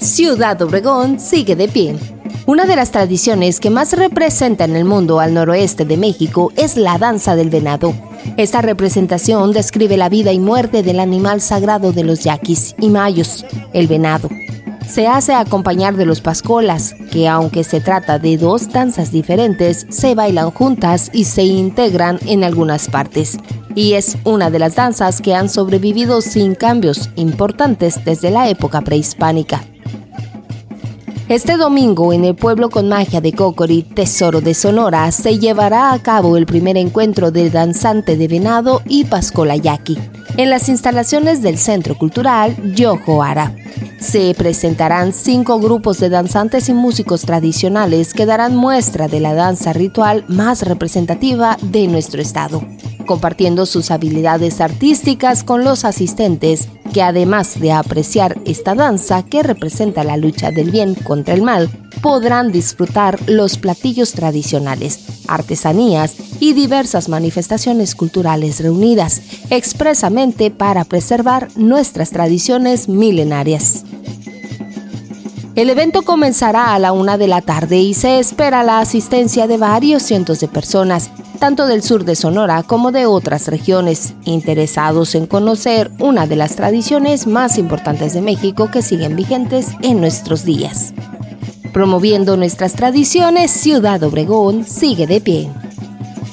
Ciudad Obregón sigue de pie. Una de las tradiciones que más representa en el mundo al noroeste de México es la danza del venado. Esta representación describe la vida y muerte del animal sagrado de los yaquis y mayos, el venado. Se hace acompañar de los pascolas, que aunque se trata de dos danzas diferentes, se bailan juntas y se integran en algunas partes. Y es una de las danzas que han sobrevivido sin cambios importantes desde la época prehispánica. Este domingo en el pueblo con magia de Cocori, Tesoro de Sonora, se llevará a cabo el primer encuentro de danzante de venado y pascola yaqui en las instalaciones del Centro Cultural Yojoara. Se presentarán cinco grupos de danzantes y músicos tradicionales que darán muestra de la danza ritual más representativa de nuestro estado, compartiendo sus habilidades artísticas con los asistentes que además de apreciar esta danza que representa la lucha del bien contra el mal, podrán disfrutar los platillos tradicionales, artesanías y diversas manifestaciones culturales reunidas expresamente para preservar nuestras tradiciones milenarias. El evento comenzará a la una de la tarde y se espera la asistencia de varios cientos de personas, tanto del sur de Sonora como de otras regiones, interesados en conocer una de las tradiciones más importantes de México que siguen vigentes en nuestros días. Promoviendo nuestras tradiciones, Ciudad Obregón sigue de pie.